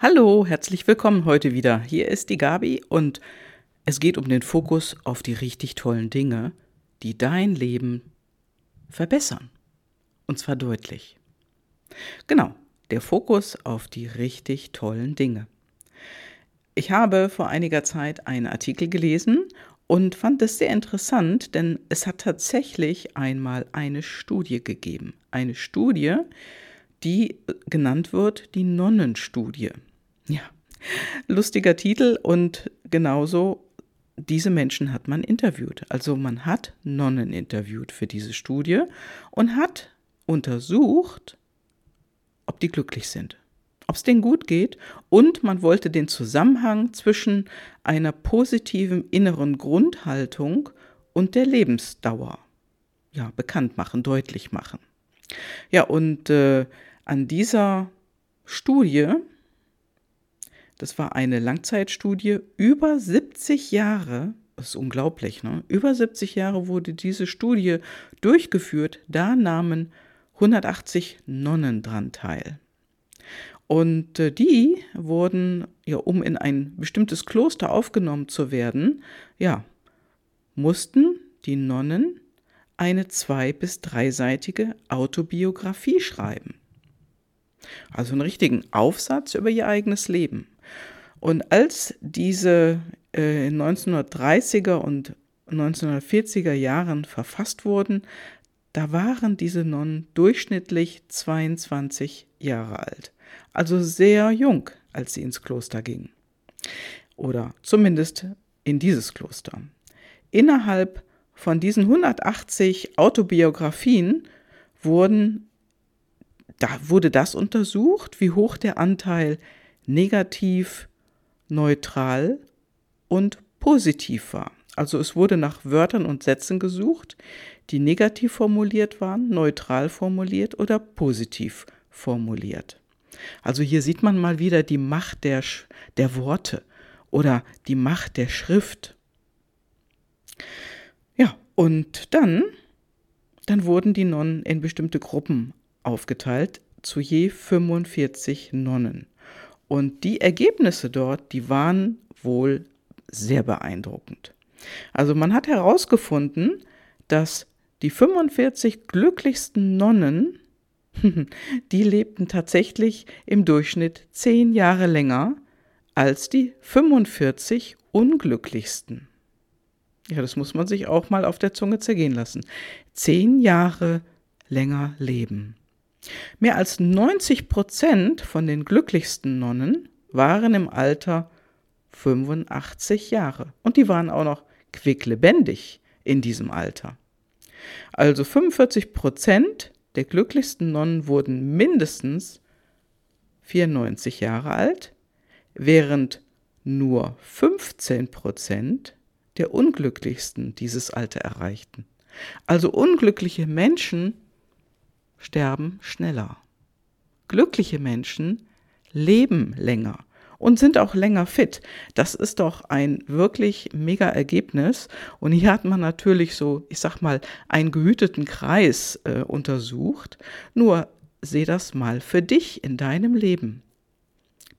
Hallo, herzlich willkommen heute wieder. Hier ist die Gabi und es geht um den Fokus auf die richtig tollen Dinge, die dein Leben verbessern. Und zwar deutlich. Genau, der Fokus auf die richtig tollen Dinge. Ich habe vor einiger Zeit einen Artikel gelesen und fand es sehr interessant, denn es hat tatsächlich einmal eine Studie gegeben. Eine Studie, die genannt wird die Nonnenstudie. Ja, lustiger Titel und genauso diese Menschen hat man interviewt. Also man hat Nonnen interviewt für diese Studie und hat untersucht, ob die glücklich sind, ob es denen gut geht und man wollte den Zusammenhang zwischen einer positiven inneren Grundhaltung und der Lebensdauer ja, bekannt machen, deutlich machen. Ja, und äh, an dieser Studie das war eine Langzeitstudie. Über 70 Jahre, das ist unglaublich, ne? Über 70 Jahre wurde diese Studie durchgeführt. Da nahmen 180 Nonnen dran teil. Und äh, die wurden, ja, um in ein bestimmtes Kloster aufgenommen zu werden, ja, mussten die Nonnen eine zwei- bis dreiseitige Autobiografie schreiben. Also einen richtigen Aufsatz über ihr eigenes Leben. Und als diese äh, in 1930er und 1940er Jahren verfasst wurden, da waren diese Nonnen durchschnittlich 22 Jahre alt. Also sehr jung, als sie ins Kloster gingen. Oder zumindest in dieses Kloster. Innerhalb von diesen 180 Autobiografien wurden, da wurde das untersucht, wie hoch der Anteil negativ, neutral und positiv war. Also es wurde nach Wörtern und Sätzen gesucht, die negativ formuliert waren, neutral formuliert oder positiv formuliert. Also hier sieht man mal wieder die Macht der, der Worte oder die Macht der Schrift. Ja, und dann, dann wurden die Nonnen in bestimmte Gruppen aufgeteilt, zu je 45 Nonnen. Und die Ergebnisse dort, die waren wohl sehr beeindruckend. Also man hat herausgefunden, dass die 45 glücklichsten Nonnen, die lebten tatsächlich im Durchschnitt zehn Jahre länger als die 45 unglücklichsten. Ja, das muss man sich auch mal auf der Zunge zergehen lassen. Zehn Jahre länger leben. Mehr als 90 Prozent von den glücklichsten Nonnen waren im Alter 85 Jahre. Und die waren auch noch quicklebendig in diesem Alter. Also 45 Prozent der glücklichsten Nonnen wurden mindestens 94 Jahre alt, während nur 15 Prozent der unglücklichsten dieses Alter erreichten. Also unglückliche Menschen sterben schneller. Glückliche Menschen leben länger und sind auch länger fit. Das ist doch ein wirklich mega Ergebnis. Und hier hat man natürlich so, ich sag mal, einen gehüteten Kreis äh, untersucht. Nur seh das mal für dich in deinem Leben.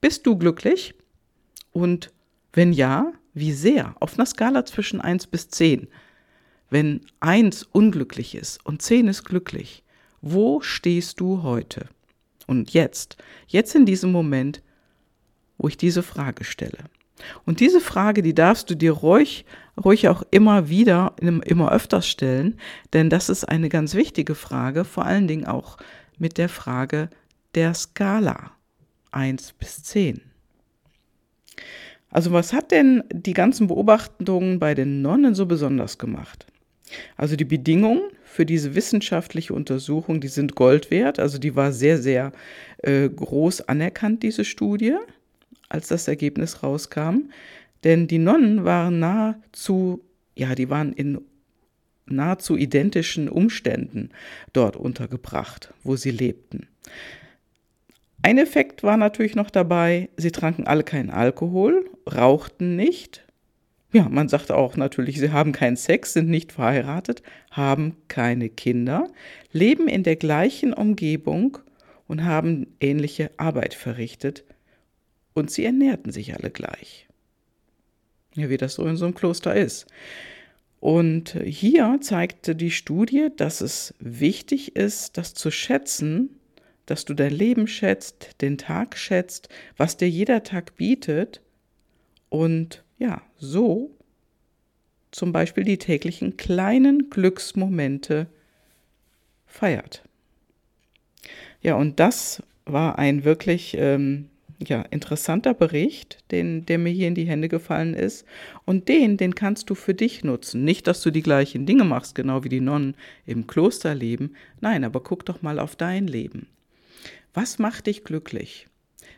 Bist du glücklich? Und wenn ja, wie sehr? Auf einer Skala zwischen 1 bis 10. Wenn 1 unglücklich ist und 10 ist glücklich, wo stehst du heute? Und jetzt, jetzt in diesem Moment, wo ich diese Frage stelle. Und diese Frage, die darfst du dir ruhig, ruhig auch immer wieder, immer öfters stellen, denn das ist eine ganz wichtige Frage, vor allen Dingen auch mit der Frage der Skala 1 bis 10. Also was hat denn die ganzen Beobachtungen bei den Nonnen so besonders gemacht? Also die Bedingungen für diese wissenschaftliche Untersuchung, die sind Gold wert. Also die war sehr, sehr äh, groß anerkannt, diese Studie, als das Ergebnis rauskam. Denn die Nonnen waren nahezu, ja, die waren in nahezu identischen Umständen dort untergebracht, wo sie lebten. Ein Effekt war natürlich noch dabei, sie tranken alle keinen Alkohol, rauchten nicht, ja, man sagt auch natürlich, sie haben keinen Sex, sind nicht verheiratet, haben keine Kinder, leben in der gleichen Umgebung und haben ähnliche Arbeit verrichtet und sie ernährten sich alle gleich. Ja, wie das so in so einem Kloster ist. Und hier zeigte die Studie, dass es wichtig ist, das zu schätzen, dass du dein Leben schätzt, den Tag schätzt, was dir jeder Tag bietet und ja, so zum Beispiel die täglichen kleinen Glücksmomente feiert. Ja, und das war ein wirklich ähm, ja, interessanter Bericht, den, der mir hier in die Hände gefallen ist. Und den, den kannst du für dich nutzen. Nicht, dass du die gleichen Dinge machst, genau wie die Nonnen im Kloster leben. Nein, aber guck doch mal auf dein Leben. Was macht dich glücklich?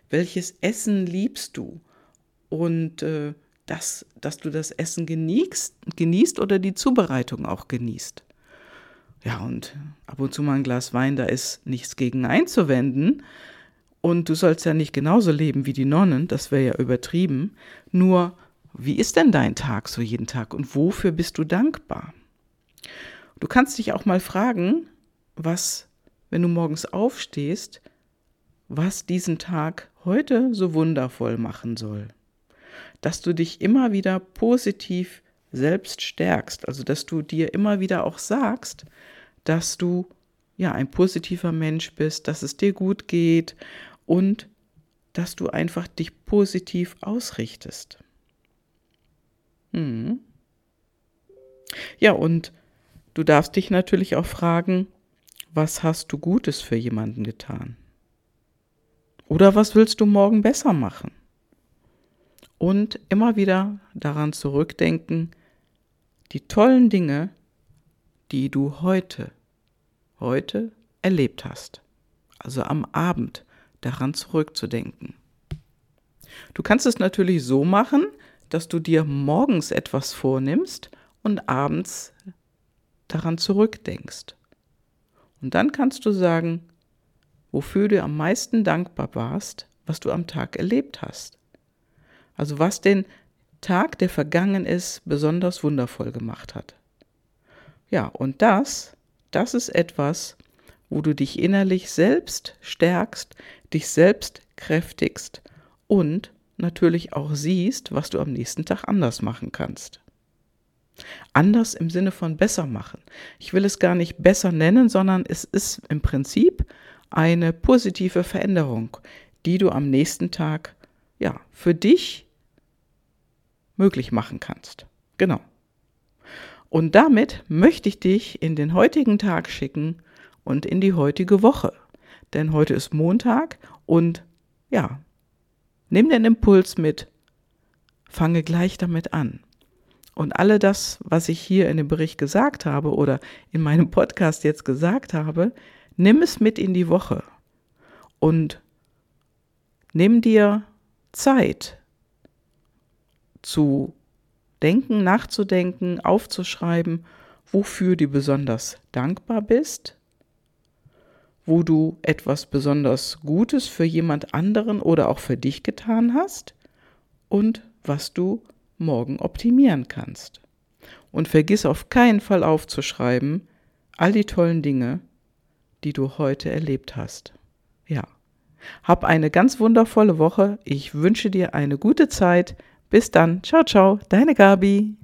Welches Essen liebst du? Und äh, das, dass du das Essen genießt, genießt oder die Zubereitung auch genießt. Ja, und ab und zu mal ein Glas Wein, da ist nichts gegen einzuwenden. Und du sollst ja nicht genauso leben wie die Nonnen, das wäre ja übertrieben. Nur, wie ist denn dein Tag so jeden Tag und wofür bist du dankbar? Du kannst dich auch mal fragen, was, wenn du morgens aufstehst, was diesen Tag heute so wundervoll machen soll. Dass du dich immer wieder positiv selbst stärkst, also dass du dir immer wieder auch sagst, dass du ja ein positiver Mensch bist, dass es dir gut geht und dass du einfach dich positiv ausrichtest. Hm. Ja, und du darfst dich natürlich auch fragen, was hast du Gutes für jemanden getan? Oder was willst du morgen besser machen? Und immer wieder daran zurückdenken, die tollen Dinge, die du heute, heute erlebt hast. Also am Abend daran zurückzudenken. Du kannst es natürlich so machen, dass du dir morgens etwas vornimmst und abends daran zurückdenkst. Und dann kannst du sagen, wofür du am meisten dankbar warst, was du am Tag erlebt hast. Also was den Tag, der vergangen ist, besonders wundervoll gemacht hat. Ja, und das, das ist etwas, wo du dich innerlich selbst stärkst, dich selbst kräftigst und natürlich auch siehst, was du am nächsten Tag anders machen kannst. Anders im Sinne von besser machen. Ich will es gar nicht besser nennen, sondern es ist im Prinzip eine positive Veränderung, die du am nächsten Tag ja für dich möglich machen kannst. Genau. Und damit möchte ich dich in den heutigen Tag schicken und in die heutige Woche. Denn heute ist Montag und ja, nimm den Impuls mit, fange gleich damit an. Und alle das, was ich hier in dem Bericht gesagt habe oder in meinem Podcast jetzt gesagt habe, nimm es mit in die Woche und nimm dir Zeit zu denken, nachzudenken, aufzuschreiben, wofür du besonders dankbar bist, wo du etwas besonders Gutes für jemand anderen oder auch für dich getan hast und was du morgen optimieren kannst. Und vergiss auf keinen Fall aufzuschreiben all die tollen Dinge, die du heute erlebt hast. Ja. Hab eine ganz wundervolle Woche. Ich wünsche dir eine gute Zeit. Bis dann. Ciao, ciao. Deine Gabi.